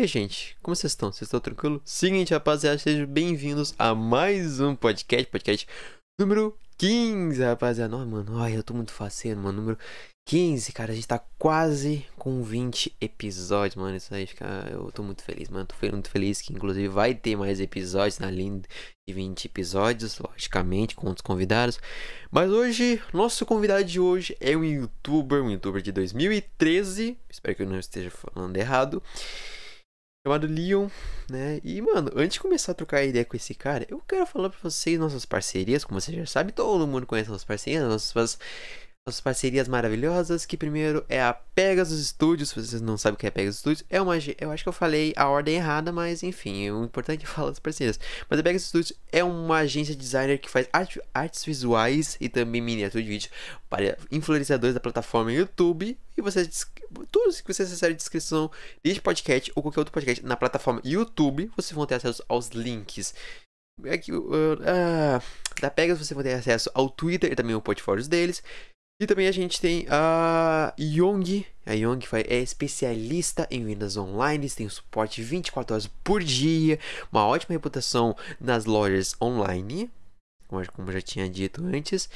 aí, gente, como vocês estão? Vocês estão tranquilos? Seguinte, rapaziada, sejam bem-vindos a mais um podcast, podcast número 15, rapaziada. Não, mano, ai, eu tô muito faceiro, mano. Número 15, cara, a gente tá quase com 20 episódios, mano. Isso aí fica. Eu tô muito feliz, mano. Tô muito feliz que, inclusive, vai ter mais episódios na linha de 20 episódios, logicamente, com outros convidados. Mas hoje, nosso convidado de hoje é um youtuber, um youtuber de 2013. Espero que eu não esteja falando errado chamado Leon, né? E, mano, antes de começar a trocar ideia com esse cara, eu quero falar pra vocês nossas parcerias, como você já sabe, todo mundo conhece nossas parcerias, nossas, nossas parcerias maravilhosas, que primeiro é a Pegasus Studios, se vocês não sabem o que é Pegasus Studios, é uma, eu acho que eu falei a ordem errada, mas enfim, o importante é falar das parcerias. Mas a Pegasus Studios é uma agência de designer que faz art, artes visuais e também miniatura de vídeo para influenciadores da plataforma YouTube, e vocês tudo que vocês acessarem de descrição deste podcast ou qualquer outro podcast na plataforma YouTube, vocês vão ter acesso aos links. Uh, uh, da Pegas você vai ter acesso ao Twitter e também ao portfólios deles. E também a gente tem a Yong. A Yong é especialista em vendas online, tem suporte 24 horas por dia, uma ótima reputação nas lojas online, como já tinha dito antes.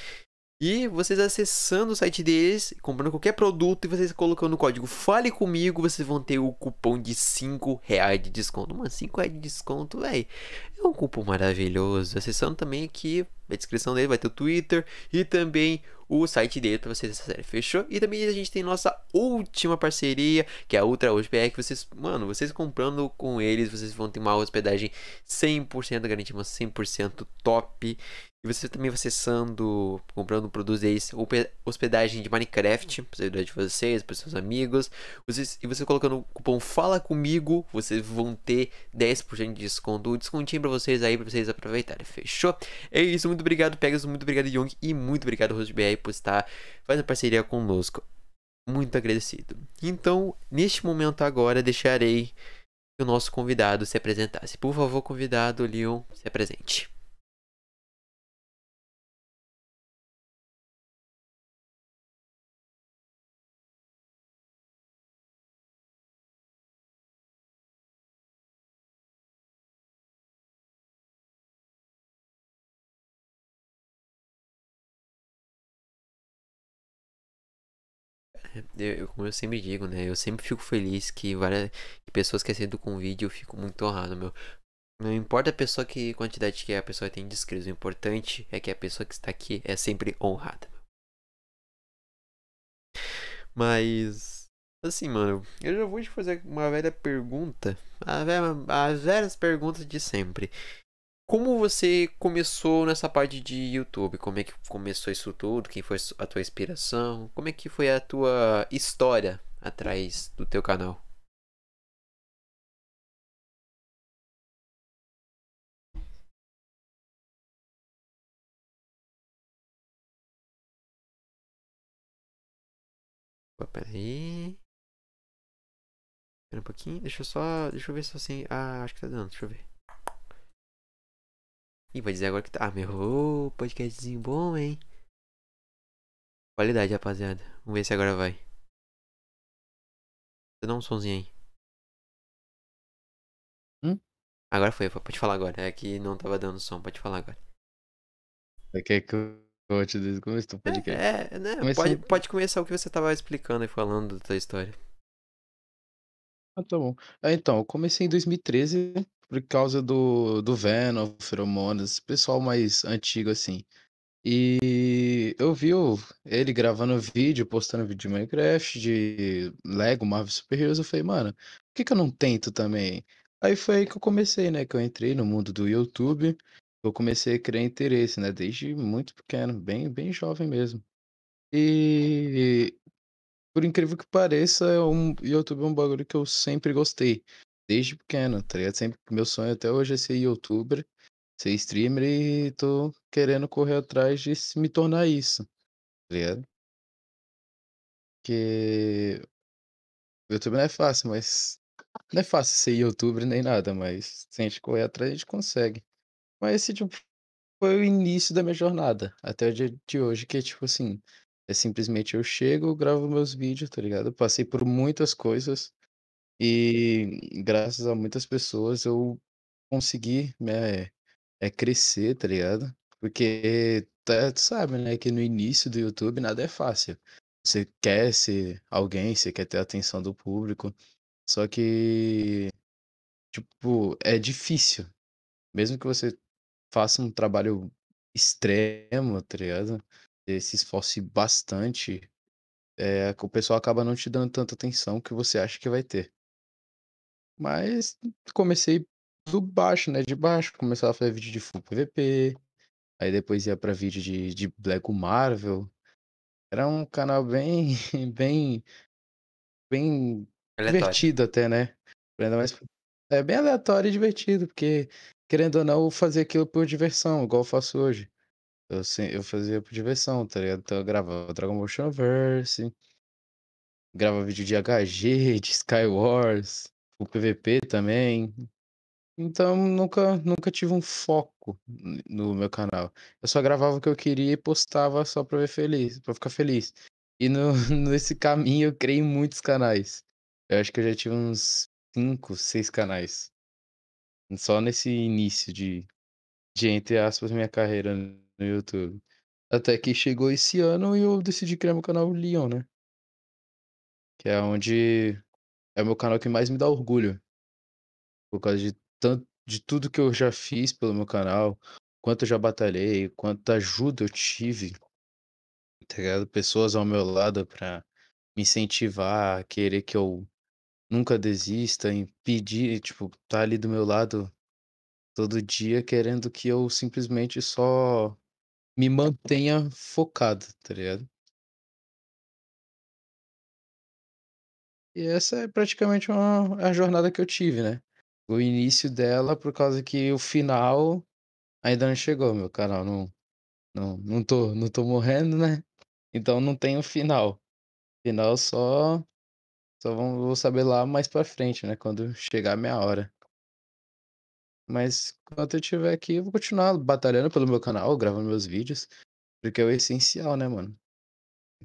E vocês acessando o site deles, comprando qualquer produto e vocês colocando o código Fale Comigo, vocês vão ter o cupom de 5 reais de desconto. Mano, 5 reais de desconto, velho. É um cupom maravilhoso. Acessando também aqui a descrição dele, vai ter o Twitter e também o site dele para vocês acessarem, fechou? E também a gente tem nossa última parceria, que é a Ultra HospR, que vocês, mano, vocês comprando com eles, vocês vão ter uma hospedagem 100% garantida, 100% top. E você também vai acessando, comprando produtos deles, hospedagem de Minecraft, para de vocês, para seus amigos. Vocês, e você colocando o cupom Fala Comigo, vocês vão ter 10% de desconto, descontinho para vocês aí, para vocês aproveitarem, fechou? É isso, muito obrigado Pegasus, muito obrigado Young e muito obrigado HostBR por estar fazendo parceria conosco. Muito agradecido. Então, neste momento agora, deixarei que o nosso convidado se apresentasse. Por favor, convidado Leon, se apresente. Eu, como eu sempre digo, né? Eu sempre fico feliz que várias que pessoas que aceitam o convite, eu fico muito honrado, meu. Não importa a pessoa que quantidade que a pessoa tem de inscritos, o importante é que a pessoa que está aqui é sempre honrada. Mas assim, mano, eu já vou te fazer uma velha pergunta, as velhas perguntas de sempre. Como você começou nessa parte de YouTube? Como é que começou isso tudo? Quem foi a tua inspiração? Como é que foi a tua história atrás do teu canal? Pera aí. Espera um pouquinho. Deixa eu só. Deixa eu ver se assim. Ah, acho que tá dando. Deixa eu ver. Ih, vai dizer agora que tá. Ah, meu oh, podcastzinho bom, hein? Qualidade, rapaziada. Vamos ver se agora vai. Dá um somzinho aí. Hum? Agora foi, pode falar agora. É que não tava dando som, pode falar agora. Quer que eu volte desde o começo do podcast? É, é né? Pode, pode começar o que você tava explicando e falando da tua história. Ah, tá bom. Ah, então, eu comecei em 2013 por causa do do Venom, Feromonas, pessoal mais antigo, assim. E eu vi ele gravando vídeo, postando vídeo de Minecraft, de Lego, Marvel Super Heroes, eu falei: "Mano, por que que eu não tento também?". Aí foi aí que eu comecei, né, que eu entrei no mundo do YouTube, eu comecei a criar interesse, né, desde muito pequeno, bem bem jovem mesmo. E por incrível que pareça, é um YouTube é um bagulho que eu sempre gostei, desde pequeno, tá ligado? Sempre meu sonho até hoje é ser youtuber, ser streamer e tô querendo correr atrás de me tornar isso, tá ligado? Porque YouTube não é fácil, mas não é fácil ser youtuber nem nada, mas se a gente correr atrás, a gente consegue. Mas esse, tipo, foi o início da minha jornada, até o dia de hoje, que é tipo assim, é simplesmente eu chego, gravo meus vídeos, tá ligado? passei por muitas coisas e graças a muitas pessoas eu consegui, né, é crescer, tá ligado? Porque tá, tu sabe, né, que no início do YouTube nada é fácil. Você quer ser alguém, você quer ter a atenção do público, só que, tipo, é difícil. Mesmo que você faça um trabalho extremo, tá ligado? Você se esforce bastante, é, o pessoal acaba não te dando tanta atenção que você acha que vai ter. Mas comecei do baixo, né, de baixo, começava a fazer vídeo de full PVP, aí depois ia pra vídeo de de Lego Marvel. Era um canal bem bem bem Aleatório. divertido até, né. Ainda mais é bem aleatório e divertido, porque, querendo ou não, eu fazia aquilo por diversão, igual eu faço hoje. Eu eu fazia por diversão, tá ligado. Então eu gravava Dragon Ball Xenoverse gravava vídeo de HG, de Skywars, o PVP também. Então nunca nunca tive um foco no meu canal. Eu só gravava o que eu queria e postava só pra ver feliz pra ficar feliz. E no nesse caminho eu criei muitos canais. Eu acho que eu já tive uns 5, 6 canais. Só nesse início de de, entre aspas, minha carreira no YouTube. Até que chegou esse ano e eu decidi criar meu canal Leon, né. Que é onde é o meu canal que mais me dá orgulho. Por causa de tanto de tudo que eu já fiz pelo meu canal, quanto eu já batalhei, quanta ajuda eu tive, tá ligado? Pessoas ao meu lado pra me incentivar, querer que eu nunca desista, impedir, tipo, tá ali do meu lado todo dia querendo que eu simplesmente só me mantenha focado, tá ligado? E essa é praticamente uma a jornada que eu tive, né. O início dela por causa que o final ainda não chegou, meu canal não não não tô não tô morrendo, né, então não tem o final. Final só só vou saber lá mais pra frente, né, quando chegar a minha hora. Mas enquanto eu estiver aqui eu vou continuar batalhando pelo meu canal, gravando meus vídeos, porque é o essencial, né, mano.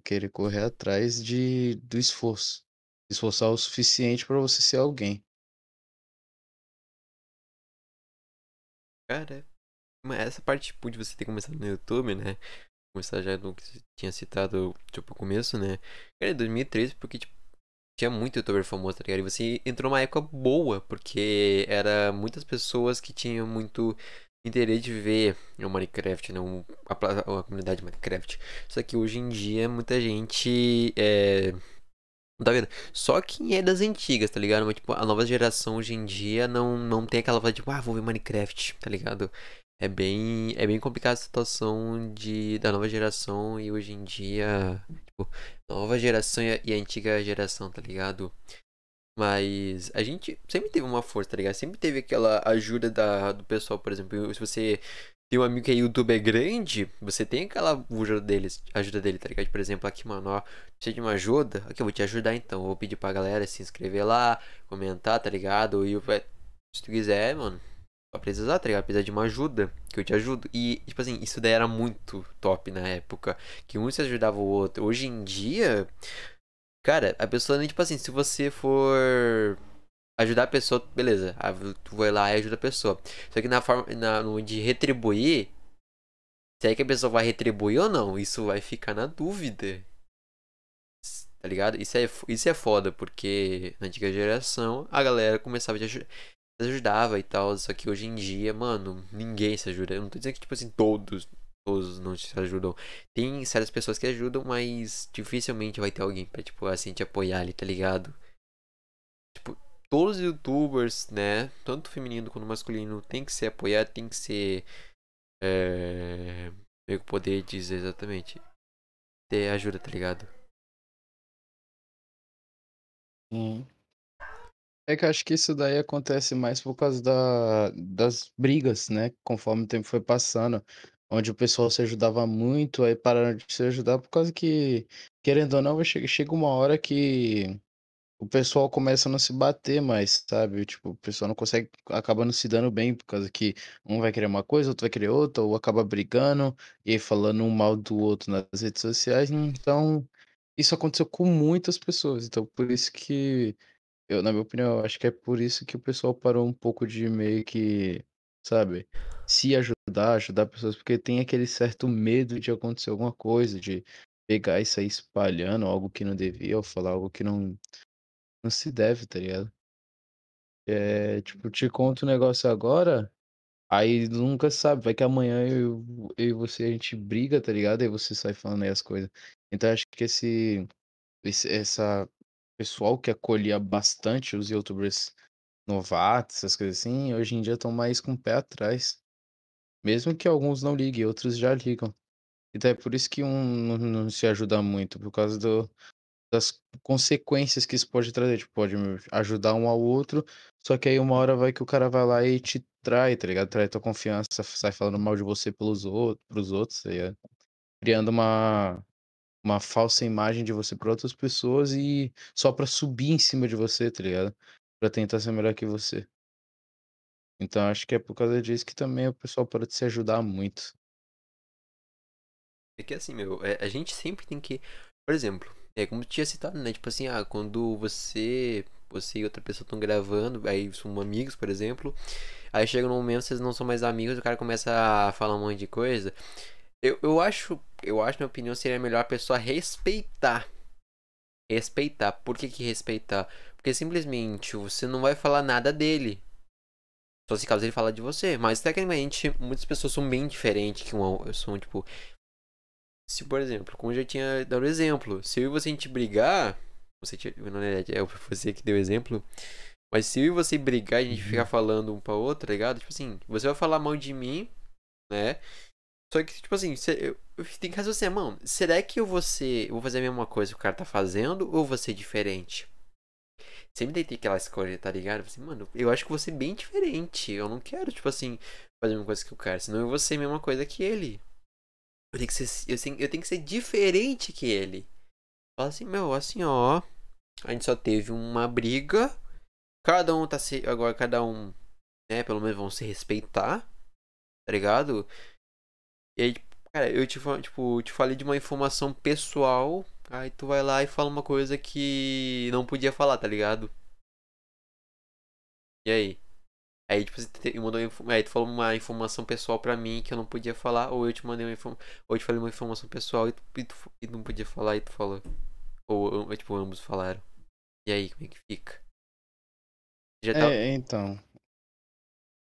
Querer correr atrás de do esforço. Esforçar o suficiente pra você ser alguém. Cara, mas essa parte, tipo, de você ter começado no YouTube, né? Começar já no que você tinha citado, tipo, o começo, né? Cara, em 2013, porque, tipo, tinha muito youtuber famoso, tá ligado? E você entrou numa época boa, porque era muitas pessoas que tinham muito interesse de ver o Minecraft, né? A, a, comunidade Minecraft. Só que hoje em dia, muita gente é Tá vendo? Só quem é das antigas, tá ligado? Mas, tipo, a nova geração hoje em dia não, não tem aquela voz de, tipo, ah, vou ver Minecraft, tá ligado? É bem, é bem complicada a situação de, da nova geração e hoje em dia, tipo, nova geração e a, e a antiga geração, tá ligado? Mas a gente sempre teve uma força, tá ligado? Sempre teve aquela ajuda da, do pessoal, por exemplo, se você tem um amigo que é youtuber grande, você tem aquela ajuda deles, ajuda dele, tá ligado? Por exemplo, aqui, mano, ó, precisa de uma ajuda? Aqui, eu vou te ajudar então. Eu vou pedir pra galera se inscrever lá, comentar, tá ligado? E se tu quiser, mano, só precisar, tá ligado? Precisa de uma ajuda, que eu te ajudo. E, tipo assim, isso daí era muito top na época, que um se ajudava o outro. Hoje em dia, cara, a pessoa nem, tipo assim, se você for ajudar a pessoa, beleza. Tu vai lá e ajuda a pessoa. Só que na forma na, de retribuir, se é que a pessoa vai retribuir ou não, isso vai ficar na dúvida. Tá ligado? Isso é, isso é foda, porque na antiga geração a galera começava a ajudar ajudava e tal, só que hoje em dia, mano, ninguém se ajuda. Eu não tô dizendo que, tipo assim, todos, todos não se ajudam. Tem certas pessoas que ajudam, mas dificilmente vai ter alguém pra, tipo, assim, te apoiar ali, tá ligado? Tipo, todos os youtubers, né, tanto feminino quanto masculino, tem que ser apoiado, tem que ser. É. Eu poder dizer exatamente. Ter ajuda, tá ligado? Hum. É que eu acho que isso daí acontece mais por causa da, das brigas, né? Conforme o tempo foi passando, onde o pessoal se ajudava muito, aí pararam de se ajudar por causa que, querendo ou não, chega, uma hora que o pessoal começa a não se bater mais, sabe? Tipo, o pessoal não consegue, acaba não se dando bem, por causa que um vai querer uma coisa, outro vai querer outra, ou acaba brigando e falando um mal do outro nas redes sociais. Então, isso aconteceu com muitas pessoas. Então, por isso que, eu, na minha opinião, acho que é por isso que o pessoal parou um pouco de meio que, sabe, se ajudar, ajudar pessoas, porque tem aquele certo medo de acontecer alguma coisa, de pegar e sair espalhando algo que não devia, ou falar algo que não não se deve, tá ligado? É, tipo, te conto um negócio agora, aí nunca sabe, vai que amanhã eu, eu e você a gente briga, tá ligado? Aí você sai falando aí as coisas. Então acho que esse, esse essa pessoal que acolhia bastante os youtubers novatos, essas coisas assim, hoje em dia estão mais com o pé atrás. Mesmo que alguns não liguem, outros já ligam. Então é por isso que um não, não se ajuda muito, por causa do, das consequências que isso pode trazer, tipo, pode ajudar um ao outro, só que aí uma hora vai que o cara vai lá e te trai, tá ligado? Trai tua confiança, sai falando mal de você pelos outros, pros outros, tá? Criando uma uma falsa imagem de você para outras pessoas e só pra subir em cima de você, tá ligado? Pra tentar ser melhor que você. Então acho que é por causa disso que também o pessoal parou de se ajudar muito. É que assim, meu, é, a gente sempre tem que. Por exemplo, é como tu tinha citado, né? Tipo assim, ah, quando você, você e outra pessoa estão gravando, aí são amigos, por exemplo, aí chega num momento vocês não são mais amigos, o cara começa a falar um monte de coisa. Eu, eu acho, eu acho, na minha opinião, seria melhor a pessoa respeitar. Respeitar. Por que que respeitar? Porque simplesmente você não vai falar nada dele. Só se caso ele falar de você. Mas tecnicamente, muitas pessoas são bem diferentes que um. São, tipo. Se, por exemplo, como eu já tinha dado exemplo, se eu e você a gente brigar. Você tinha. Verdade, é você que deu o exemplo. Mas se eu e você brigar e a gente Uhum. ficar falando um pra outro, tá ligado? Tipo assim, você vai falar mal de mim, né? Só que, tipo assim, eu, eu tenho que raciocinar, mano, será que eu vou ser. Eu vou fazer a mesma coisa que o cara tá fazendo ou vou ser diferente? Sempre tentei aquela escolha, tá ligado? Assim, mano, eu acho que vou ser bem diferente. Eu não quero, tipo assim, fazer a mesma coisa que o cara, senão eu vou ser a mesma coisa que ele. Eu tenho que ser, eu tenho, eu tenho que ser diferente que ele. Fala assim, meu, assim, ó. A gente só teve uma briga. Cada um tá se. Agora cada um, né, pelo menos vão se respeitar. Tá ligado? E aí, cara, eu te, tipo, te falei de uma informação pessoal. Aí tu vai lá e fala uma coisa que não podia falar, tá ligado? E aí? Aí, tipo, você mandou, aí tu falou uma informação pessoal pra mim que eu não podia falar, ou eu te mandei uma informação, ou eu te falei uma informação pessoal e tu, e tu, e não podia falar e tu falou. Ou, ou, tipo, ambos falaram. E aí, como é que fica? Já tá. É, então.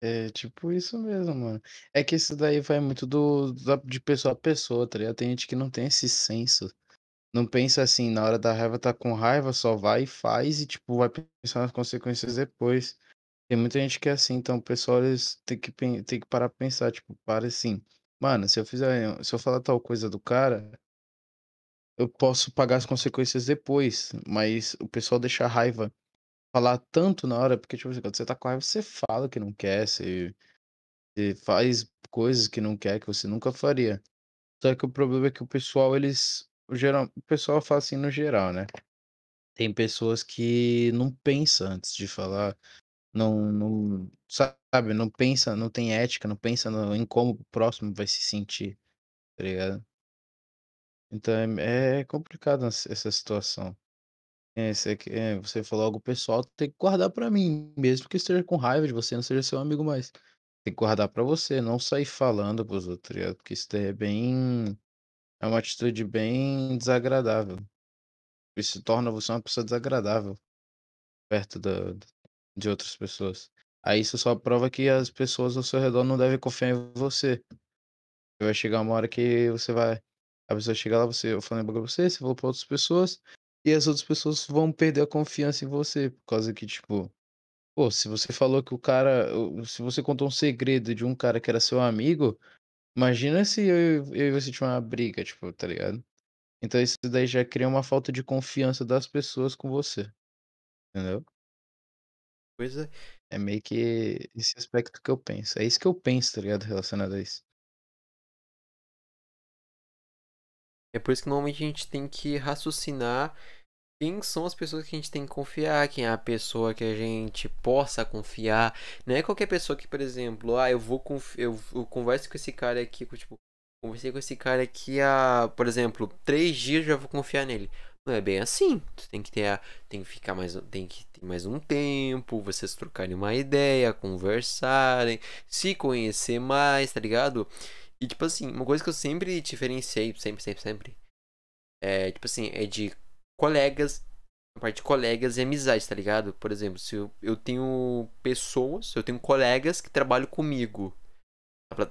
É tipo isso mesmo, mano. É que isso daí vai muito do, de pessoa a pessoa, tá ligado? Tem gente que não tem esse senso. Não pensa assim, na hora da raiva tá com raiva, só vai e faz e, tipo, vai pensar nas consequências depois. Tem muita gente que é assim, então pessoal eles que, tem que parar pra pensar, tipo, para assim. Mano, se eu fizer, se eu falar tal coisa do cara, eu posso pagar as consequências depois, mas o pessoal deixa a raiva falar tanto na hora, porque, tipo assim, quando você tá com raiva, você fala que não quer, você, você faz coisas que não quer, que você nunca faria. Só que o problema é que o pessoal, eles, o geral, o pessoal fala assim no geral, né? Tem pessoas que não pensam antes de falar, não, não, sabe, não pensa, não tem ética, não pensa no, em como o próximo vai se sentir, tá ligado? Então é, é complicado essa situação. É, você, é, você falou algo pessoal, tem que guardar pra mim, mesmo que esteja com raiva de você, não seja seu amigo mais. Tem que guardar pra você, não sair falando pros outros, tá? Porque isso daí é bem, é uma atitude bem desagradável. Isso torna você uma pessoa desagradável perto da, de outras pessoas. Aí isso só prova que as pessoas ao seu redor não devem confiar em você. Vai chegar uma hora que você vai. A pessoa chega lá, você, eu falei pra você, você falou pra outras pessoas, e as outras pessoas vão perder a confiança em você. Por causa que, tipo, pô, se você falou que o cara. Se você contou um segredo de um cara que era seu amigo, imagina se eu, e- eu e você tinha uma briga, tipo, tá ligado? Então isso daí já cria uma falta de confiança das pessoas com você, entendeu? Coisa. É meio que esse aspecto que eu penso. É isso que eu penso, tá ligado? Relacionado a isso. É por isso que normalmente a gente tem que raciocinar quem são as pessoas que a gente tem que confiar, quem é a pessoa que a gente possa confiar. Não é qualquer pessoa que, por exemplo, ah, eu vou eu, eu converso com esse cara aqui, tipo, conversei com esse cara aqui há, por exemplo, três dias já vou confiar nele. Não é bem assim. Tu tem que ter, tem que ficar mais, tem que ter mais um tempo, vocês trocarem uma ideia, conversarem, se conhecer mais, tá ligado? E tipo assim, uma coisa que eu sempre diferenciei, sempre, sempre, sempre, é tipo assim, é de colegas, a parte de colegas e amizades, tá ligado? Por exemplo, se eu, eu tenho pessoas, eu tenho colegas que trabalham comigo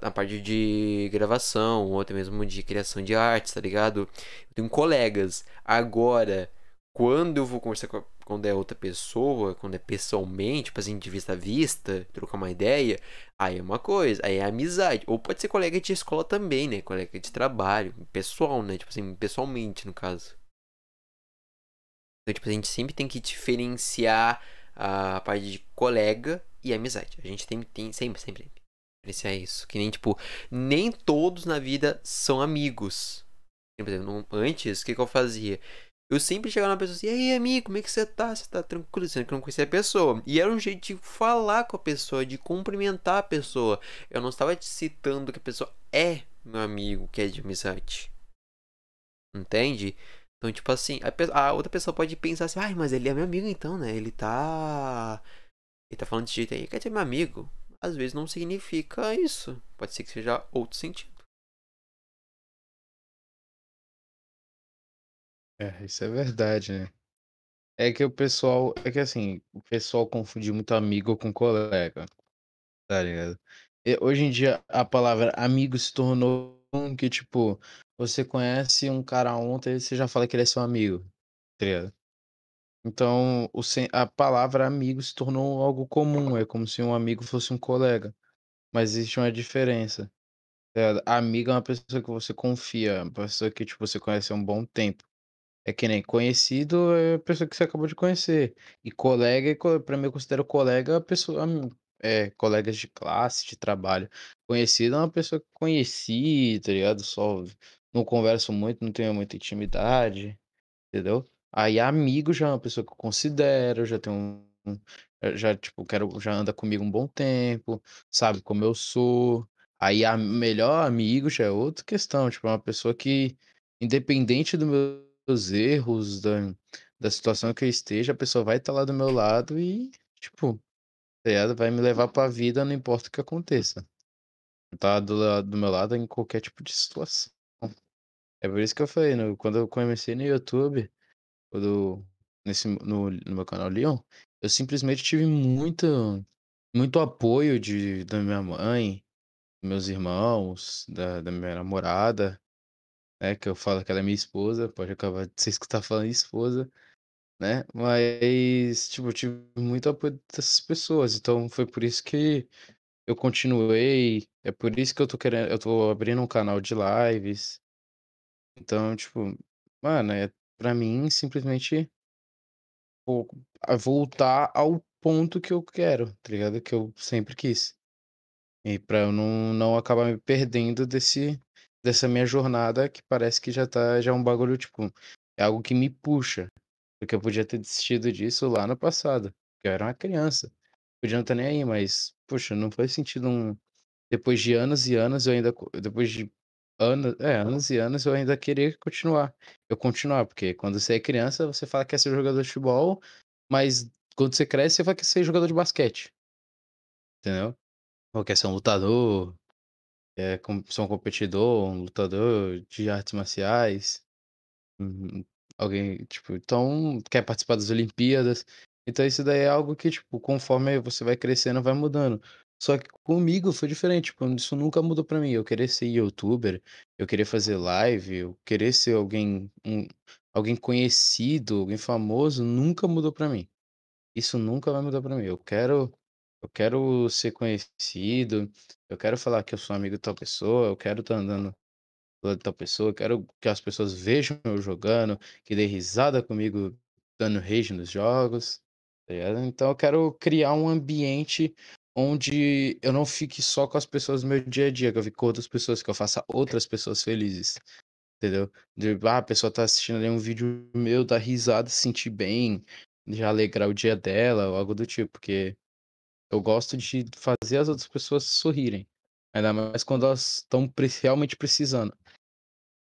na parte de gravação, ou até mesmo de criação de artes, tá ligado? Eu tenho colegas. Agora, quando eu vou conversar com a, quando é outra pessoa, quando é pessoalmente, tipo assim, de vista a vista, trocar uma ideia, aí é uma coisa, aí é amizade. Ou pode ser colega de escola também, né? Colega de trabalho, pessoal, né? Tipo assim, pessoalmente, no caso. Então, tipo, a gente sempre tem que diferenciar a parte de colega e amizade. A gente tem, tem sempre, sempre, sempre diferenciar isso. Que nem, tipo, nem todos na vida são amigos. Por exemplo, antes, o que, que eu fazia? Eu sempre chegava na pessoa assim, e aí, amigo, como é que você tá? Você tá tranquilo? Sendo que eu não conhecia a pessoa. E era um jeito de falar com a pessoa, de cumprimentar a pessoa. Eu não estava te citando que a pessoa é meu amigo, que é de amizade. Entende? Então, tipo assim, a, a outra pessoa pode pensar assim, ai, mas ele é meu amigo então, né? Ele tá. Ele tá falando desse jeito aí, quer dizer meu amigo. Às vezes não significa isso. Pode ser que seja outro sentido. É, isso é verdade, né? É que o pessoal. É que assim, o pessoal confunde muito amigo com colega. Tá ligado? E hoje em dia a palavra amigo se tornou um que, tipo, você conhece um cara ontem e você já fala que ele é seu amigo, tá ligado? Então, o a palavra amigo se tornou algo comum, é como se um amigo fosse um colega, mas existe uma diferença, tá? Amigo é uma pessoa que você confia, uma pessoa que, tipo, você conhece há um bom tempo. É que nem conhecido é a pessoa que você acabou de conhecer. E colega, co pra mim eu considero colega a pessoa é, colegas de classe, de trabalho. Conhecido é uma pessoa que conheci, tá ligado? Só não converso muito, não tenho muita intimidade, entendeu? Aí amigo já é uma pessoa que eu considero, já tem um já, tipo, quero já anda comigo um bom tempo, sabe como eu sou. Aí a melhor amigo já é outra questão, tipo, é uma pessoa que, independente do meus erros, da da situação que eu esteja, a pessoa vai estar lá do meu lado e, tipo, tá? Vai me levar pra vida, não importa o que aconteça. Tá do do meu lado em qualquer tipo de situação. É por isso que eu falei, no quando eu comecei no YouTube, quando nesse no no meu canal Leon, eu simplesmente tive muito muito apoio de da minha mãe, meus irmãos, da da minha namorada, né, que eu falo que ela é minha esposa, pode acabar de você escutar falando esposa, né, mas, tipo, eu tive muito apoio dessas pessoas, então foi por isso que eu continuei, é por isso que eu tô querendo eu tô abrindo um canal de lives. Então, tipo, mano, é pra mim simplesmente voltar ao ponto que eu quero, tá ligado? Que eu sempre quis. E pra eu não não acabar me perdendo desse dessa minha jornada que parece que já tá já é um bagulho, tipo, é algo que me puxa, porque eu podia ter desistido disso lá no passado, eu era uma criança, podia não estar nem aí, mas, poxa, não faz sentido um depois de anos e anos eu ainda depois de anos é, anos e anos eu ainda querer continuar. Eu continuar, porque quando você é criança você fala que quer ser jogador de futebol, mas quando você cresce você vai querer ser jogador de basquete. Entendeu? Ou quer ser um lutador, ser um competidor, um lutador de artes marciais. Uhum. Alguém, tipo, então quer participar das Olimpíadas. Então isso daí é algo que, tipo, conforme você vai crescendo, vai mudando. Só que comigo foi diferente, tipo, isso nunca mudou pra mim. Eu querer ser youtuber, eu querer fazer live, eu querer ser alguém, um, alguém conhecido, alguém famoso, nunca mudou pra mim. Isso nunca vai mudar pra mim. Eu quero, eu quero ser conhecido, eu quero falar que eu sou amigo de tal pessoa, eu quero estar andando do tal pessoa, eu quero que as pessoas vejam eu jogando, que dê risada comigo dando rage nos jogos, tá? Então eu quero criar um ambiente onde eu não fique só com as pessoas do meu dia a dia, que eu fique com outras pessoas, que eu faça outras pessoas felizes, entendeu? De, ah, a pessoa tá assistindo ali um vídeo meu, dar risada, se sentir bem, já alegrar o dia dela, ou algo do tipo, porque eu gosto de fazer as outras pessoas sorrirem, ainda mais quando elas estão realmente precisando.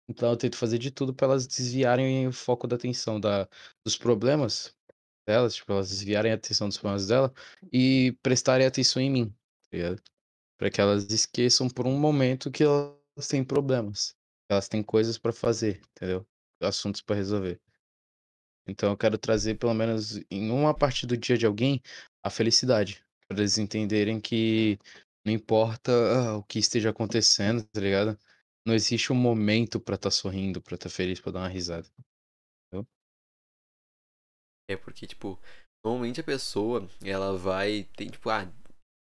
Então eu tento fazer de tudo pra elas desviarem o foco da atenção da dos problemas delas, tipo, elas desviarem a atenção dos problemas dela e prestarem atenção em mim, tá? Pra que elas esqueçam por um momento que elas têm problemas, elas têm coisas pra fazer, entendeu? Assuntos pra resolver. Então eu quero trazer pelo menos em uma parte do dia de alguém, a felicidade, pra eles entenderem que não importa ah, o que esteja acontecendo, tá ligado? Não existe um momento pra estar sorrindo, pra estar feliz, pra dar uma risada. Entendeu? É porque, tipo, normalmente a pessoa, ela vai, tem, tipo, ah,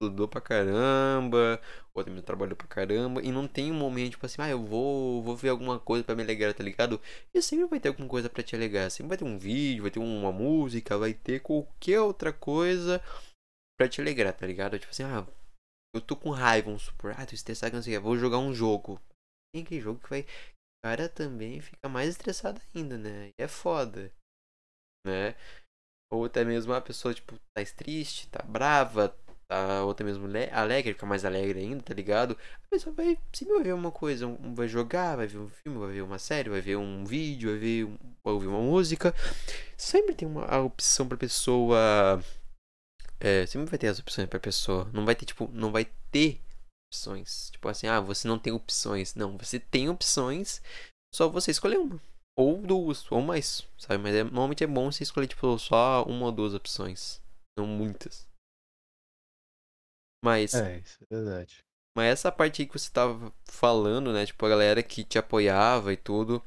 estudou pra caramba, ou também trabalhou pra caramba, e não tem um momento, tipo assim, ah, eu vou, vou ver alguma coisa pra me alegrar, tá ligado? E sempre vai ter alguma coisa pra te alegrar, sempre vai ter um vídeo, vai ter uma música, vai ter qualquer outra coisa pra te alegrar, tá ligado? Tipo assim, ah, eu tô com raiva, vamos supor, ah, tô estressado, não sei o que, vou jogar um jogo. Tem aquele jogo que vai, o cara também fica mais estressado ainda, né? E é foda, né? Ou até mesmo a pessoa, tipo, tá triste, tá brava, tá, ou até mesmo alegre, fica mais alegre ainda, tá ligado? A pessoa vai se ver uma coisa, um, vai jogar, vai ver um filme, vai ver uma série, vai ver um vídeo, vai ver, um, vai ouvir uma música. Sempre tem uma a opção pra pessoa. É, sempre vai ter as opções pra pessoa. Não vai ter, tipo, não vai ter opções. Tipo assim, ah, você não tem opções. Não, você tem opções, só você escolher uma. Ou duas, ou mais, sabe? Mas é, normalmente é bom você escolher, tipo, só uma ou duas opções. Não muitas. Mas, É, isso é verdade. mas essa parte aí que você tava falando, né? Tipo, a galera que te apoiava e tudo.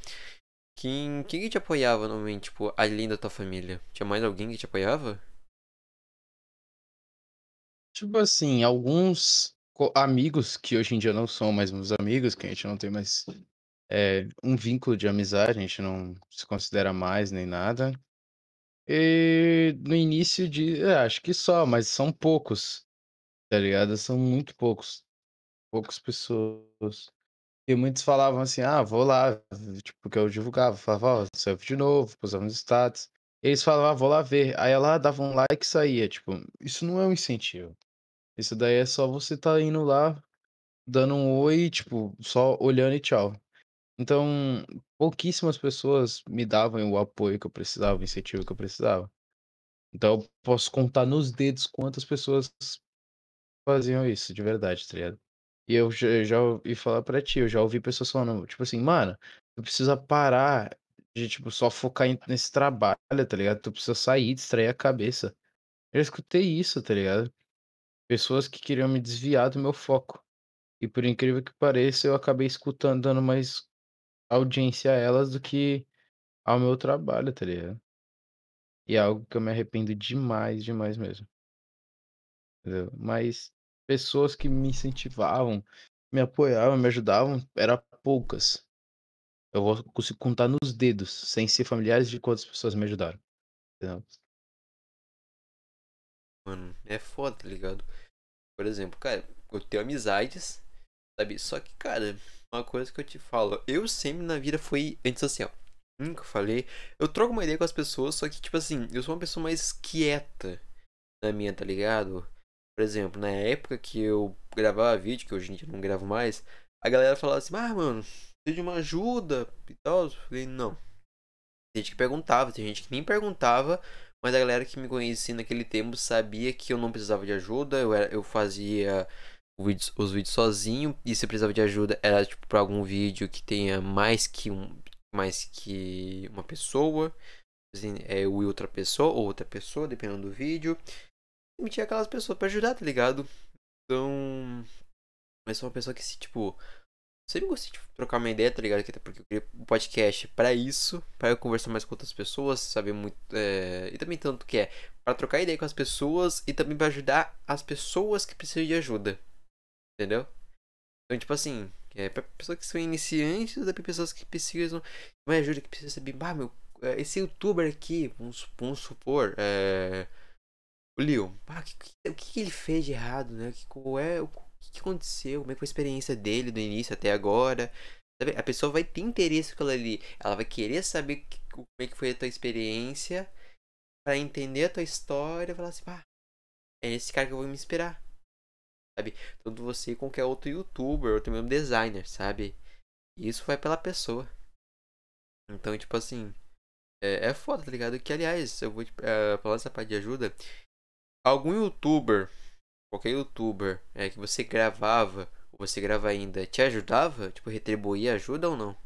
Quem, quem que te apoiava normalmente, tipo, além da tua família? Tinha mais alguém que te apoiava? Tipo assim, alguns amigos que hoje em dia não são mais meus amigos, que a gente não tem mais é, um vínculo de amizade, a gente não se considera mais nem nada. E no início de, é, acho que só, mas são poucos, tá ligado? São muito poucos, poucas pessoas. E muitos falavam assim: "Ah, vou lá", tipo, porque eu divulgava, falava: "Ó, saiu de novo", postava status. Eles falavam: "Ah, vou lá ver". Aí ela dava um like e saía, tipo, isso não é um incentivo. Isso daí é só você tá indo lá, dando um oi, tipo, só olhando e tchau. Então, pouquíssimas pessoas me davam o apoio que eu precisava, o incentivo que eu precisava. Então eu posso contar nos dedos quantas pessoas faziam isso de verdade, tá ligado? E eu já já ouvi falar pra ti, eu já ouvi pessoas falando, tipo assim: "Mano, tu precisa parar de, tipo, só focar nesse trabalho, tá ligado? Tu precisa sair, distrair a cabeça". Eu escutei isso, tá ligado? Pessoas que queriam me desviar do meu foco. E por incrível que pareça, eu acabei escutando, dando mais audiência a elas do que ao meu trabalho, tá ligado? E é algo que eu me arrependo demais, demais mesmo, entendeu? Mas pessoas que me incentivavam, me apoiavam, me ajudavam, era poucas. Eu vou consigo contar nos dedos, sem ser familiares, de quantas pessoas me ajudaram, entendeu? Mano, é foda, tá ligado? Por exemplo, cara, eu tenho amizades, sabe? Só que, cara, uma coisa que eu te falo, eu sempre na vida fui antissocial. Nunca falei. Eu troco uma ideia com as pessoas, só que, tipo assim, eu sou uma pessoa mais quieta na minha, tá ligado? Por exemplo, na época que eu gravava vídeo, que hoje em dia não gravo mais, a galera falava assim, ah, mano, precisa de uma ajuda e tal. Eu falei, não. Tem gente que perguntava, tem gente que nem perguntava, mas a galera que me conhecia naquele tempo sabia que eu não precisava de ajuda, eu, era, eu fazia os vídeos sozinho, e se precisava de ajuda era tipo pra algum vídeo que tenha mais que um mais que uma pessoa, assim, é eu e outra pessoa, ou outra pessoa, dependendo do vídeo. E tinha aquelas pessoas pra ajudar, tá ligado? Então, mas sou uma pessoa que se tipo Sempre gostei de trocar uma ideia, tá ligado? Que- Porque eu queria um podcast pra isso, pra eu conversar mais com outras pessoas, saber muito. é, E também tanto que é pra trocar ideia com as pessoas e também pra ajudar as pessoas que precisam de ajuda. Entendeu? Então, tipo assim, é pra pessoas que são iniciantes e pra pessoas que precisam uma ajuda, que precisam saber, ah, meu, é, esse youtuber aqui, vamos, vamos supor, é. O Leo, ah, o que, que que ele fez de errado, né? Que, qual é, o que, que aconteceu? Como é que foi a experiência dele do início até agora? Sabe? A pessoa vai ter interesse com aquilo ali. Ela vai querer saber que- como é que foi a tua experiência pra entender a tua história e falar assim, pá, é esse cara que eu vou me inspirar. Sabe? Tanto você e qualquer outro youtuber ou também um designer, sabe? Isso vai pela pessoa. Então, tipo assim, é, é foda, tá ligado? Que aliás, eu vou eh, falar essa parte de ajuda. Algum youtuber, qualquer youtuber, é que você gravava, ou você grava ainda, te ajudava? Tipo, retribuir ajuda ou não?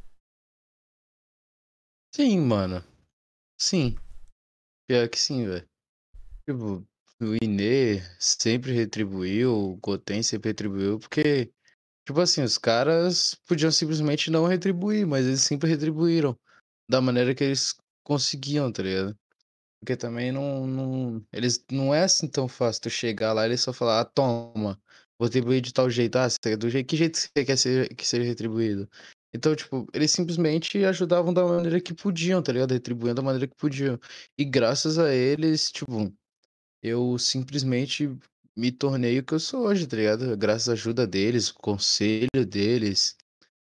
Sim, mano. Sim. Pior que sim, velho. Tipo, o Inê sempre retribuiu, o Goten sempre retribuiu, porque, tipo assim, os caras podiam simplesmente não retribuir, mas eles sempre retribuíram da maneira que eles conseguiam, tá ligado? Porque também não, não, eles, não é assim tão fácil tu chegar lá e eles só falar, ah, toma, vou retribuir de tal jeito, ah, você do jeito, que jeito você quer ser, que seja retribuído? Então, tipo, eles simplesmente ajudavam da maneira que podiam, tá ligado? Retribuindo da maneira que podiam. E graças a eles, tipo, eu simplesmente me tornei o que eu sou hoje, tá ligado? Graças à ajuda deles, o conselho deles,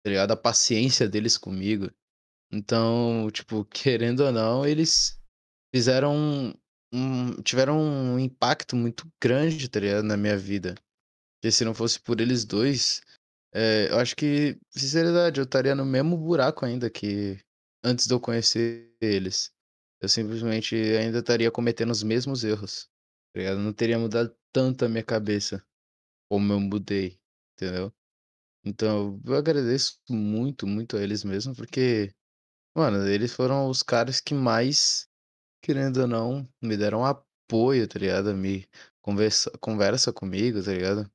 tá ligado? A paciência deles comigo. Então, tipo, querendo ou não, eles fizeram um, tiveram um impacto muito grande, tá ligado? Na minha vida. Porque se não fosse por eles dois, é, eu acho que, sinceridade, eu estaria no mesmo buraco ainda que antes de eu conhecer eles. Eu simplesmente ainda estaria cometendo os mesmos erros. Tá ligado? Não teria mudado tanto a minha cabeça como eu mudei, entendeu? Então, eu agradeço muito, muito a eles mesmo, porque, mano, eles foram os caras que mais, querendo ou não, me deram apoio, tá ligado? Me conversa, conversa comigo, tá ligado?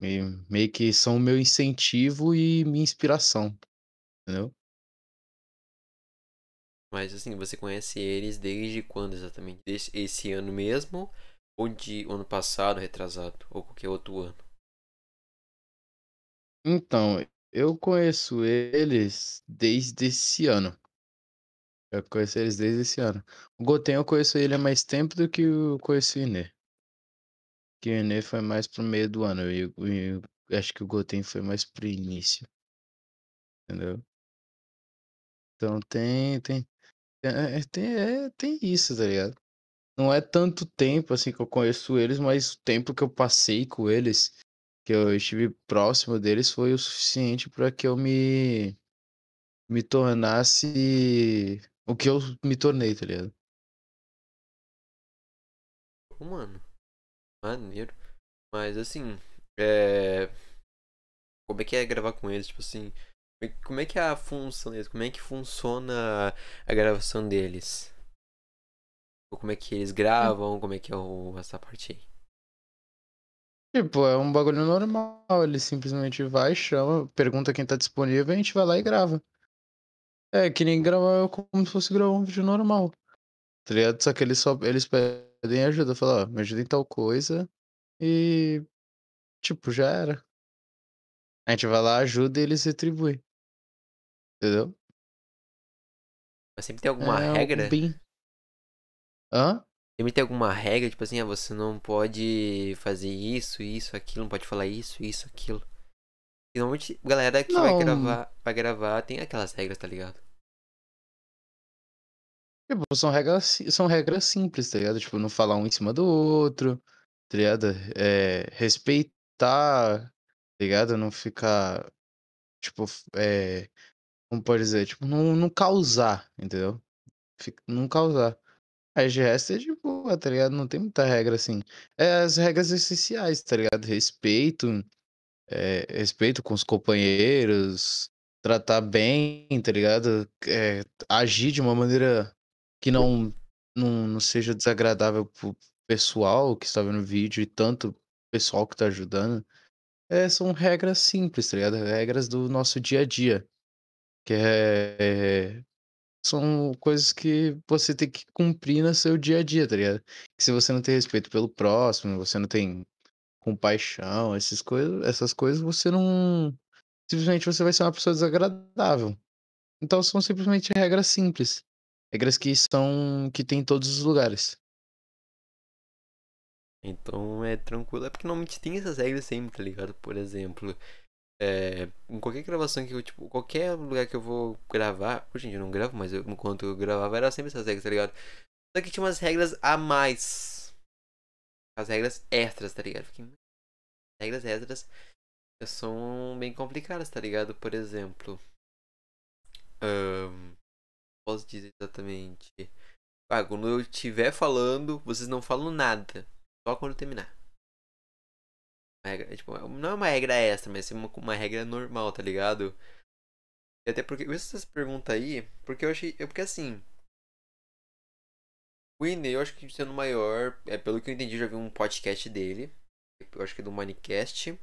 Me, meio que são o meu incentivo e minha inspiração, entendeu? Mas assim, você conhece eles desde quando exatamente? Desde esse ano mesmo? Ou de ano passado, retrasado? Ou qualquer outro ano? Então, eu conheço eles desde esse ano. Eu conheço eles desde esse ano. O Goten eu conheço ele há mais tempo do que eu conheço o Inê. Que o Inê foi mais pro meio do ano. E, e, e acho que o Goten foi mais pro início. Entendeu? Então tem. Tem, é, é, tem, é, tem isso, tá ligado? Não é tanto tempo assim que eu conheço eles, mas o tempo que eu passei com eles, que eu estive próximo deles, foi o suficiente para que eu me me tornasse o que eu me tornei, tá ligado? Mano, maneiro. Mas assim, é. Como é que é gravar com eles? Tipo assim, como é que é a função deles? Como é que funciona a gravação deles? Ou como é que eles gravam? Como é que é o... essa parte aí? Tipo, é um bagulho normal. Ele simplesmente vai, chama, pergunta quem tá disponível, a gente vai lá e grava. É que nem gravar como se fosse gravar um vídeo normal. Tá ligado? Só que eles só eles pedem ajuda, falam, ó, me ajuda em tal coisa. E tipo, já era. A gente vai lá, ajuda e eles retribuem. Entendeu? Mas sempre tem alguma É regra? bem. Hã? Sempre tem alguma regra, tipo assim, ah, você não pode fazer isso, isso, aquilo, não pode falar isso, isso, aquilo. E normalmente a galera que vai gravar, vai gravar tem aquelas regras, tá ligado? Tipo, são regras, são regras simples, tá ligado? Tipo, não falar um em cima do outro, tá ligado? É, respeitar, tá ligado? Não ficar, tipo, é, como pode dizer? Tipo, não, não causar, entendeu? Fica- Não causar. Aí de resto é de boa, tá ligado? Não tem muita regra assim. É as regras essenciais, tá ligado? Respeito, é, respeito com os companheiros, tratar bem, tá ligado? É, agir de uma maneira que não, não, não seja desagradável pro pessoal que está vendo o vídeo e tanto pessoal que tá ajudando. É, são regras simples, tá ligado? Regras do nosso dia a dia. Que é- são coisas que você tem que cumprir no seu dia a dia, tá ligado? Que se você não tem respeito pelo próximo, você não tem compaixão, essas coisas, essas coisas, você não. Simplesmente você vai ser uma pessoa desagradável. Então são simplesmente regras simples. Regras que são. que tem em todos os lugares. Então é tranquilo. É porque normalmente tem essas regras sempre, tá ligado? Por exemplo, é, em qualquer gravação que eu, tipo, qualquer lugar que eu vou gravar, hoje dia eu não gravo, mas eu, enquanto eu gravava era sempre essas regras, tá ligado? Só que tinha umas regras a mais. As regras extras, tá ligado? Fiquei, regras extras são bem complicadas, tá ligado? Por exemplo. ahn, posso dizer exatamente. Ah, quando eu estiver falando, vocês não falam nada. Só quando eu terminar. Regra- é, tipo, não é uma regra extra, mas é uma, uma regra normal, tá ligado? E até porque. Eu fiz essa pergunta aí, porque eu achei. é Porque assim. O Ine, eu acho que sendo maior, é, pelo que eu entendi, eu já vi um podcast dele. Eu acho que é do Minecast.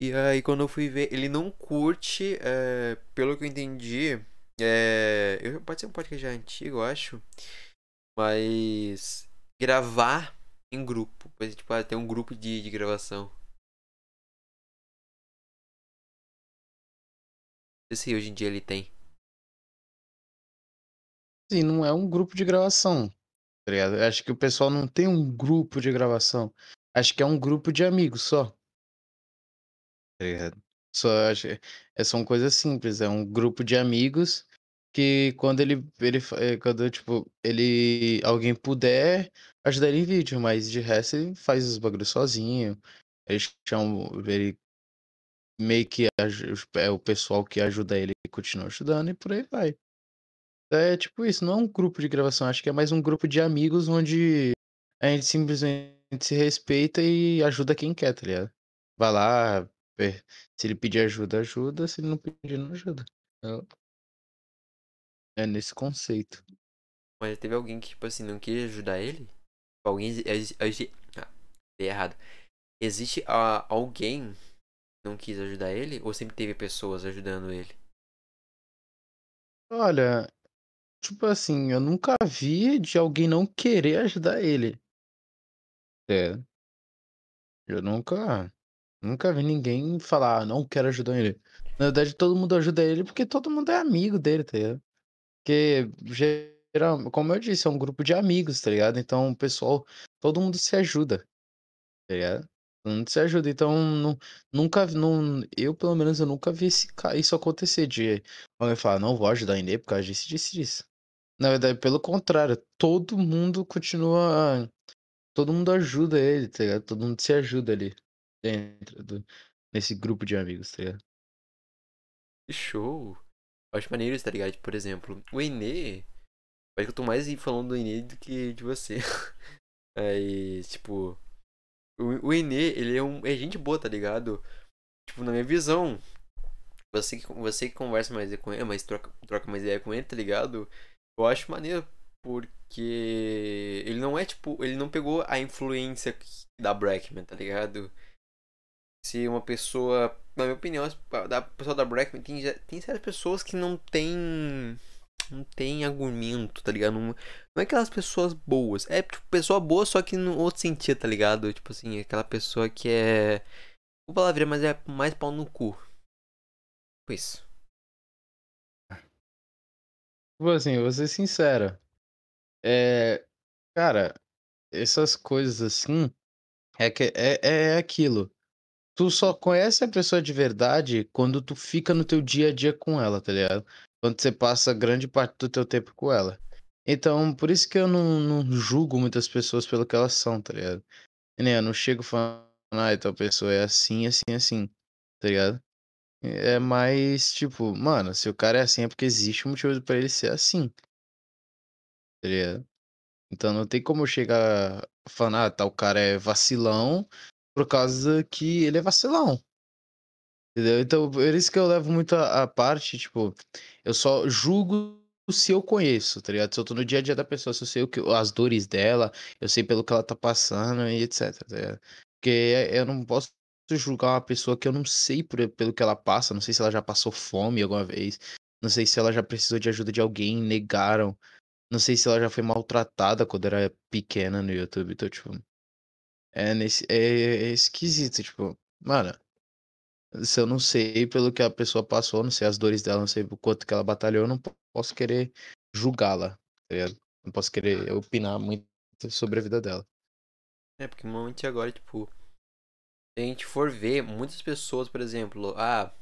E aí quando eu fui ver, ele não curte, é, pelo que eu entendi. É, eu, pode ser um podcast já antigo, eu acho. Mas gravar em grupo. Tipo, ah, tem um grupo de, de gravação. Não sei se hoje em dia ele tem. Sim, não é um grupo de gravação. Tá ligado? Acho que o pessoal não tem um grupo de gravação. Acho que é um grupo de amigos só. Tá ligado? Só acho, é, são coisas simples. É um grupo de amigos que quando ele, ele é, quando tipo ele alguém puder ajudar ele em vídeo, mas de resto ele faz os bagulhos sozinho. Ele chama, ele meio que é o pessoal que ajuda ele e continua ajudando e por aí vai. É tipo isso, não é um grupo de gravação, acho que é mais um grupo de amigos onde a gente simplesmente se respeita e ajuda quem quer, tá ligado? Vai lá, é, se ele pedir ajuda, ajuda, se ele não pedir, não ajuda. É nesse conceito. Mas teve alguém que, tipo assim, não queria ajudar ele? alguém. Ah, errado. Existe uh, alguém que não quis ajudar ele? Ou sempre teve pessoas ajudando ele? Olha, tipo assim, eu nunca vi de alguém não querer ajudar ele. É. Eu nunca. Nunca vi ninguém falar, ah, não quero ajudar ele. Na verdade, todo mundo ajuda ele porque todo mundo é amigo dele, tá ligado? Porque, geral, como eu disse, é um grupo de amigos, tá ligado? Então, o pessoal, todo mundo se ajuda, tá ligado? Todo mundo se ajuda. Então, nu- nunca, não, eu pelo menos, eu nunca vi esse isso acontecer de alguém falar, não vou ajudar ele por causa disso, disso, disso. Na verdade, pelo contrário, todo mundo continua, todo mundo ajuda ele, tá ligado? Todo mundo se ajuda ali dentro do, nesse grupo de amigos, tá ligado? Show! Eu acho maneiro tá ligado? Por exemplo, o Enê. Acho que eu tô mais falando do Enê do que de você. Aí, tipo. O, o Enê, ele é, um, é gente boa, tá ligado? Tipo, na minha visão. Você que, você que conversa mais com ele, mas troca, troca mais ideia com ele, tá ligado? Eu acho maneiro, porque ele não é tipo. Ele não pegou a influência da Brackman, tá ligado? Se uma pessoa. Na minha opinião, a pessoa da Brackman tem, tem certas pessoas que não tem. Não tem argumento, tá ligado? Não, não é aquelas pessoas boas. É tipo, pessoa boa, só que no outro sentido, tá ligado? Tipo assim, aquela pessoa que é. Vou palavra, mas é mais pau no cu. Tipo isso. Tipo assim, vou ser sincero. É. Cara, essas coisas assim. É, que, é, é aquilo. Tu só conhece a pessoa de verdade quando tu fica no teu dia a dia com ela, tá ligado? Quando você passa grande parte do teu tempo com ela. Então, por isso que eu não, não julgo muitas pessoas pelo que elas são, tá ligado? Eu não chego falando, ah, a pessoa é assim, assim, assim, tá ligado? É mais tipo, mano, se o cara é assim é porque existe um motivo pra ele ser assim. Tá ligado? Então não tem como eu chegar falando, ah, tal cara é vacilão por causa que ele é vacilão. Entendeu? Então, por isso que eu levo muito a, a parte, tipo, eu só julgo se eu conheço, tá ligado? Se eu tô no dia a dia da pessoa, se eu sei o que, as dores dela, eu sei pelo que ela tá passando e etc, tá? Porque eu não posso julgar uma pessoa que eu não sei por, pelo que ela passa, não sei se ela já passou fome alguma vez, não sei se ela já precisou de ajuda de alguém, negaram, não sei se ela já foi maltratada quando era pequena no YouTube, então, tipo, é, nesse, é, é esquisito, tipo, mano, se eu não sei pelo que a pessoa passou, não sei as dores dela, não sei o quanto que ela batalhou, eu não posso querer julgá-la, tá? Não posso querer opinar muito sobre a vida dela. É, porque normalmente agora, tipo, se a gente for ver, muitas pessoas, por exemplo, ah,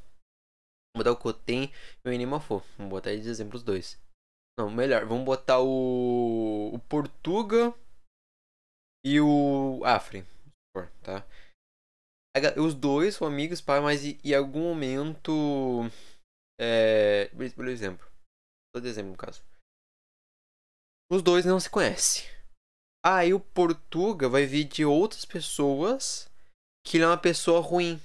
vou botar o Cotem e o Enimafô, vamos botar aí de exemplo os dois. Não, melhor, vamos botar o, o Portuga e o Afrin, tá? Os dois são amigos, pai, mas em algum momento. É. Por exemplo. Todo exemplo, no caso. Os dois não se conhecem. Aí o Portuga vai vir de outras pessoas que ele é uma pessoa ruim.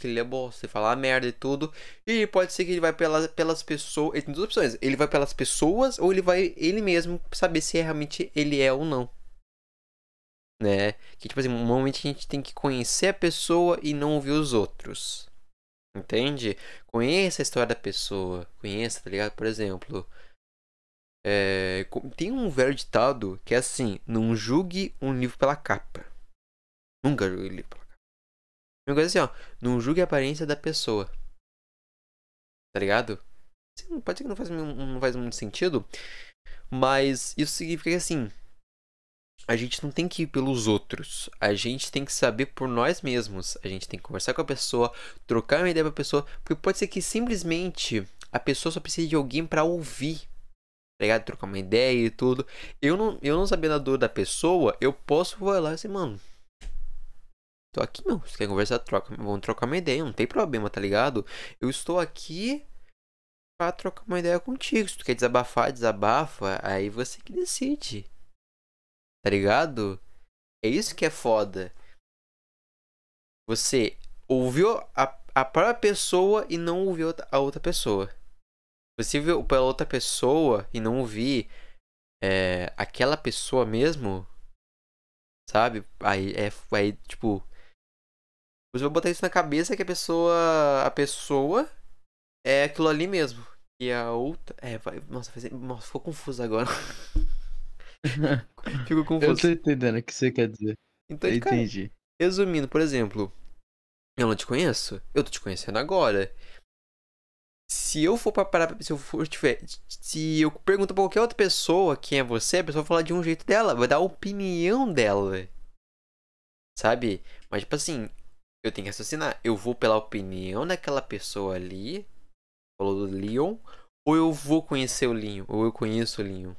Que ele é bosta, ele fala merda e tudo. E pode ser que ele vai pelas, pelas pessoas. Ele tem duas opções. Ele vai pelas pessoas ou ele vai ele mesmo saber se realmente ele é ou não né? Que tipo assim, normalmente a gente tem que conhecer a pessoa e não ouvir os outros. Entende? Conheça a história da pessoa, conheça, tá ligado? Por exemplo, é, tem um velho ditado que é assim: não julgue um livro pela capa. Nunca julgue um livro pela capa. Uma coisa assim, ó, não julgue a aparência da pessoa. Tá ligado? Pode ser que não faz, não faz muito sentido, mas isso significa que assim, a gente não tem que ir pelos outros. A gente tem que saber por nós mesmos. A gente tem que conversar com a pessoa, trocar uma ideia com a pessoa, porque pode ser que simplesmente a pessoa só precise de alguém para ouvir. Tá ligado? Trocar uma ideia e tudo. Eu não, eu não sabendo a dor da pessoa, eu posso vou lá e assim, mano. Tô aqui, não. Se quer conversar, troca. Vamos trocar uma ideia, não tem problema, tá ligado? Eu estou aqui para trocar uma ideia contigo. Se tu quer desabafar, desabafa. Aí você que decide. Tá ligado? É isso que é foda. Você ouviu a, a própria pessoa e não ouviu a outra pessoa. Você viu pela outra pessoa e não ouvir é, aquela pessoa mesmo, Sabe? Aí é. Aí, tipo. Você vai botar isso na cabeça que a pessoa. A pessoa é aquilo ali mesmo. E a outra. É, vai. Nossa, faz... Nossa ficou confuso agora. Ficou Eu confuso. tô entendendo o que você quer dizer. Então, Eu cara, entendi. resumindo, por exemplo, eu não te conheço, eu tô te conhecendo agora. Se eu for pra parar, se eu for tiver, se eu pergunto pra qualquer outra pessoa quem é você, a pessoa vai falar de um jeito dela, vai dar a opinião dela. Sabe? Mas tipo assim, eu tenho que raciocinar, eu vou pela opinião daquela pessoa ali, falou do Leon, ou eu vou conhecer o Leon, ou eu conheço o Leon.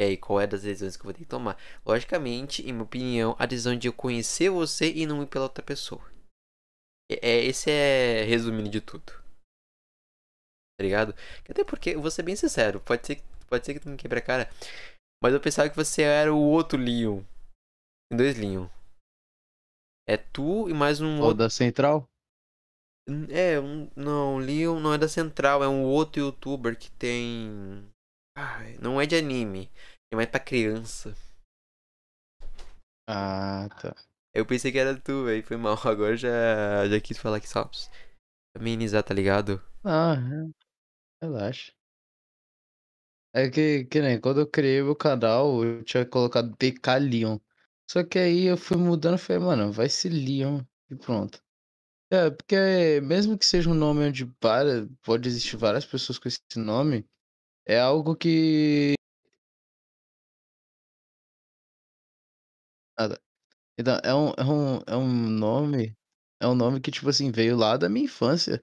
E aí, qual é das decisões que eu vou ter que tomar? Logicamente, em minha opinião, a decisão de eu conhecer você e não ir pela outra pessoa. É, é- esse é resumindo de tudo. Tá ligado? Até porque, vou ser bem sincero, pode ser, pode ser que tu me quebre a cara, mas eu pensava que você era o outro Leon. Tem dois Leon. É tu e mais um Ou outro. da Central? É, um, não, Leon não é da Central, é um outro youtuber que tem. Ai, não é de anime, é mais pra criança. Ah, tá. Eu pensei que era tu, velho. Foi mal. Agora já, já quis falar que só. Amenizar, tá ligado? Ah, é. relaxa. É que, que nem quando eu criei meu canal, eu tinha colocado DK Leon. Só que aí eu fui mudando e falei, mano, vai ser Leon e pronto. É, porque mesmo que seja um nome onde para, pode existir várias pessoas com esse nome, é algo que. Nada. Então, é um, é um, é um nome. É um nome que, tipo assim, veio lá da minha infância.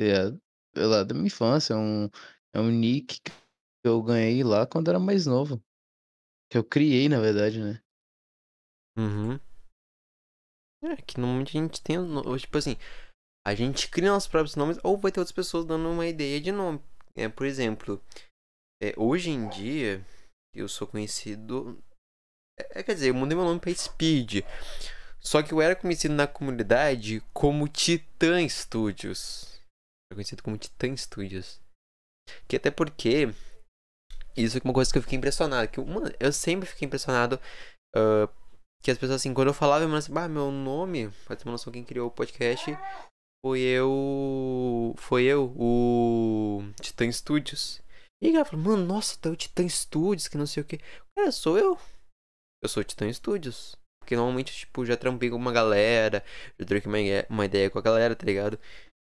ligado? Veio lá da minha infância. É um, é um nick que eu ganhei lá quando era mais novo. Que eu criei, na verdade, né? Uhum. É, que normalmente a gente tem. Tipo assim, a gente cria nossos próprios nomes ou vai ter outras pessoas dando uma ideia de nome. É, por exemplo, é, hoje em dia, eu sou conhecido. É, quer dizer, eu mudei meu nome pra Speed. Só que eu era conhecido na comunidade como Titan Studios. Era conhecido como Titan Studios. Que até porque. Isso é uma coisa que eu fiquei impressionado. Que, eu sempre fiquei impressionado. ah, que as pessoas, assim, quando eu falava, eu assim, bah, meu nome, pra ter uma noção, quem criou o podcast foi eu. Foi eu, o Titan Studios. E a galera falou, mano, nossa, é o Titan Studios, que não sei o que. Cara, sou eu. Eu sou o Titan Studios. Porque normalmente, tipo, já trampei com uma galera, já troquei uma, uma ideia com a galera, tá ligado?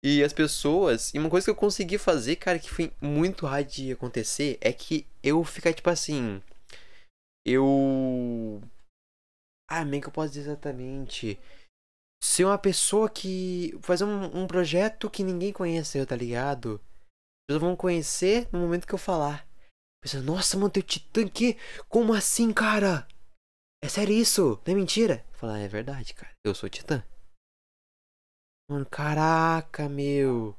E as pessoas. E uma coisa que eu consegui fazer, cara, que foi muito raro de acontecer, é que eu ficar, tipo assim. Eu. Ah, é que eu posso dizer exatamente? Ser uma pessoa que. Fazer um, um projeto que ninguém conheceu, tá ligado? As pessoas vão conhecer no momento que eu falar. Pessoas, nossa, mano, tem o Titã aqui? Como assim, cara? É sério isso? Não é mentira? Falar, é verdade, cara. Eu sou Titã. Mano, caraca, meu.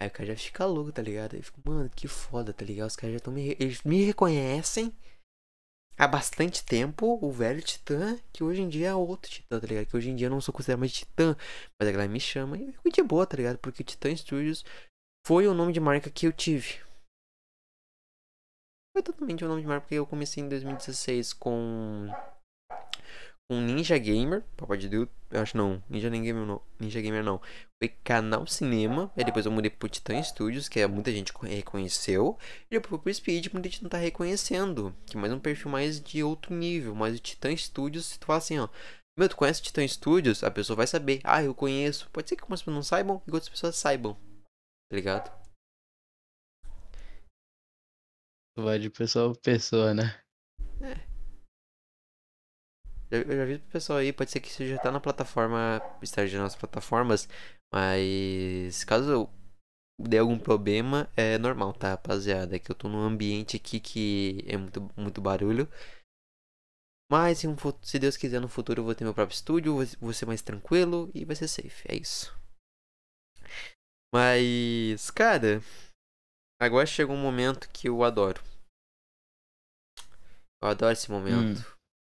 Aí o cara já fica louco, tá ligado? Aí eu fico, mano, que foda, tá ligado? Os caras já estão me. Eles me reconhecem há bastante tempo, o velho Titã, que hoje em dia é outro Titã, tá ligado? Que hoje em dia eu não sou considerado mais Titã, mas a galera me chama e eu fico de boa, tá ligado? Porque Titã Studios foi o nome de marca que eu tive. Foi totalmente o nome de marca porque eu comecei em 2016 com. Com Ninja Gamer, papai de Deus, eu acho não, Ninja nem Gamer não, Ninja Gamer não. Foi canal cinema, aí depois eu mudei pro Titan Studios, que é, muita gente co- reconheceu, e depois pro Speed, muita gente não tá reconhecendo, que é mais um perfil mais de outro nível, mas o Titan Studios, se tu fala assim, ó, meu, tu conhece o Titan Studios? A pessoa vai saber, ah, eu conheço, pode ser que algumas pessoas não saibam, e outras pessoas saibam, tá ligado? Vai de pessoa pra pessoa, né? Eu, eu já vi pro pessoal aí, pode ser que isso já tá na plataforma, esteja nas plataformas, mas caso dê algum problema, é normal, tá, rapaziada? É que eu tô num ambiente aqui que é muito, muito barulho. Mas se, um se Deus quiser no futuro eu vou ter meu próprio estúdio, vou, ser mais tranquilo e vai ser safe, é isso. Mas, cara, agora chegou um momento que eu adoro. Eu adoro esse momento.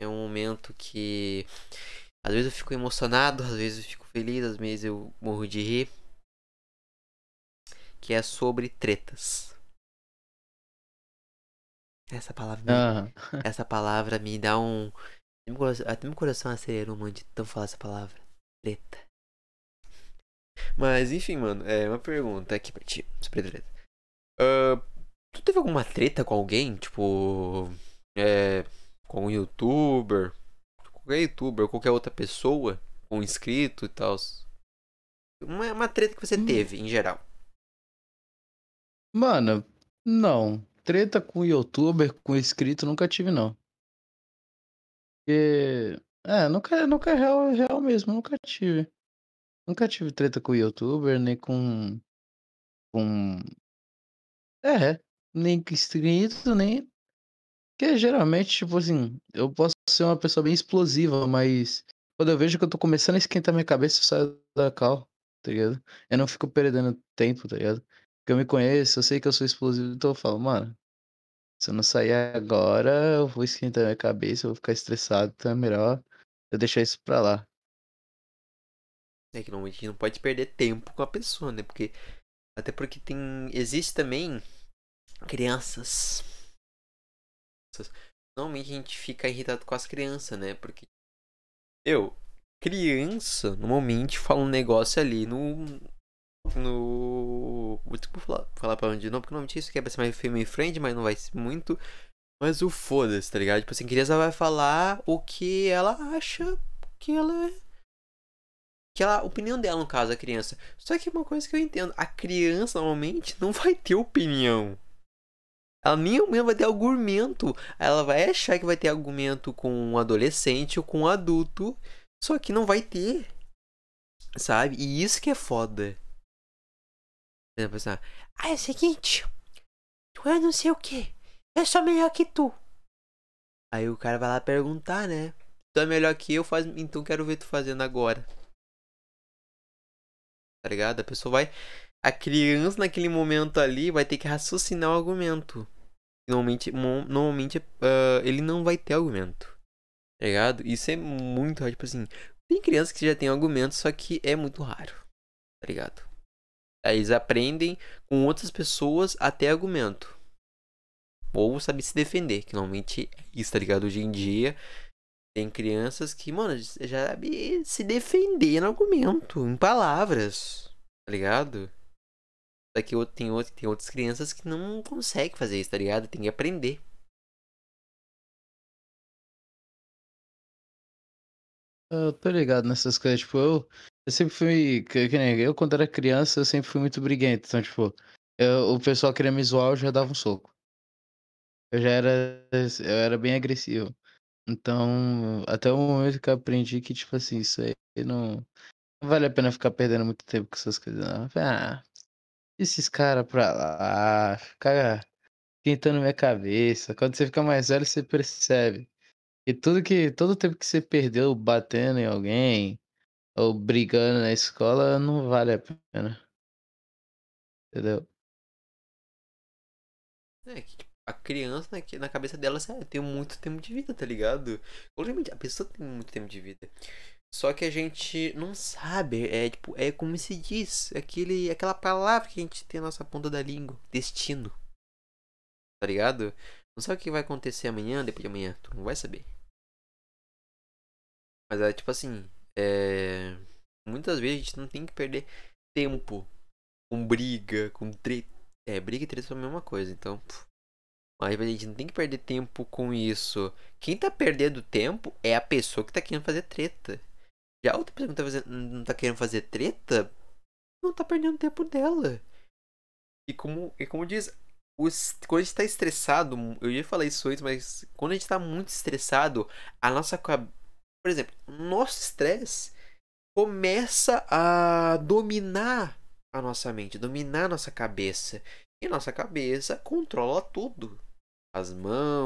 É um momento que às vezes eu fico emocionado, às vezes eu fico feliz, às vezes eu morro de rir. Que é sobre tretas. Essa palavra me, Ah, essa palavra me dá um Até meu coração acelerou, mano, de tão falar essa palavra. Treta. Mas, enfim, mano, é uma pergunta aqui pra ti, sobre treta. Uh, tu teve alguma treta com alguém? Tipo, é, com um youtuber, qualquer youtuber, ou qualquer outra pessoa, com um inscrito e tal? Uma, uma treta que você Hum. teve, em geral. Mano, não. Treta com youtuber, com inscrito, nunca tive, não. Porque. É, nunca, nunca é real, é real mesmo, nunca tive. Nunca tive treta com youtuber, nem com. Com. É, nem com inscrito, nem. Porque geralmente, tipo assim, eu posso ser uma pessoa bem explosiva, mas quando eu vejo que eu tô começando a esquentar minha cabeça, eu saio da cal, tá ligado? Eu não fico perdendo tempo, tá ligado? Porque eu me conheço, eu sei que eu sou explosivo, então eu falo, mano, se eu não sair agora, eu vou esquentar minha cabeça, eu vou ficar estressado, então é melhor eu deixar isso pra lá. É que normalmente a gente não pode perder tempo com a pessoa, né? Porque. Até porque tem. Existe também crianças. Normalmente a gente fica irritado com as crianças, né? Porque. Eu, criança, normalmente fala um negócio ali no. No. Vou falar, falar pra onde não, porque normalmente isso aqui é ser mais family friend, mas não vai ser muito. Mas o foda-se, tá ligado? Tipo assim, criança vai falar o que ela acha que ela é que ela, a opinião dela, no caso, a criança. Só que uma coisa que eu entendo, a criança normalmente não vai ter opinião. Ela nem mesmo vai ter argumento. Ela vai achar que vai ter argumento com um adolescente ou com um adulto. Só que não vai ter. Sabe? E isso que é foda. Por exemplo, assim, ah, é o seguinte. Tu é não sei o que. Eu sou melhor que tu. Aí o cara vai lá perguntar, né? Tu é melhor que eu, faz... então quero ver tu fazendo agora tá ligado? A pessoa vai. A criança naquele momento ali vai ter que raciocinar o argumento. Normalmente, normalmente uh, ele não vai ter argumento. Tá ligado? Isso é muito raro. Tipo assim, tem crianças que já tem argumento, só que é muito raro. Tá ligado? Aí eles aprendem com outras pessoas até argumento. Ou saber se defender, que normalmente é isso, tá ligado? Hoje em dia, tem crianças que, mano, já sabe se defender no argumento, em palavras, tá ligado? Daqui tem, outro, tem outras crianças que não conseguem fazer isso, tá ligado? Tem que aprender. Eu tô ligado nessas coisas, tipo, eu, eu sempre fui, que, que nem eu quando era criança, eu sempre fui muito briguento, então, tipo, eu, o pessoal queria me zoar, eu já dava um soco. Eu já era, eu era bem agressivo. Então, até o momento que eu aprendi que, tipo assim, isso aí não, não vale a pena ficar perdendo muito tempo com essas coisas, não. Ah, esses caras pra lá, ficar esquentando minha cabeça. Quando você fica mais velho, você percebe. E tudo que, todo tempo que você perdeu batendo em alguém, ou brigando na escola, não vale a pena. Entendeu? É, tipo, a criança, que na cabeça dela, sério, tem muito tempo de vida, tá ligado? Obviamente, a pessoa tem muito tempo de vida. Só que a gente não sabe, é tipo, é como se diz, aquele, aquela palavra que a gente tem na nossa ponta da língua, destino. Tá ligado? Não sabe o que vai acontecer amanhã, depois de amanhã, tu não vai saber. Mas é tipo assim, é... muitas vezes a gente não tem que perder tempo com briga, com treta. É, briga e treta são a mesma coisa, então. Puf. Mas a gente não tem que perder tempo com isso. Quem tá perdendo tempo é a pessoa que tá querendo fazer treta. A outra pessoa que tá fazendo, não tá querendo fazer treta, não tá perdendo tempo dela. E como, e como diz, os, quando a gente tá estressado, eu ia falar isso antes, mas quando a gente tá muito estressado, a nossa por exemplo, nosso estresse começa a dominar a nossa mente, dominar a nossa cabeça. E nossa cabeça controla tudo. As mãos,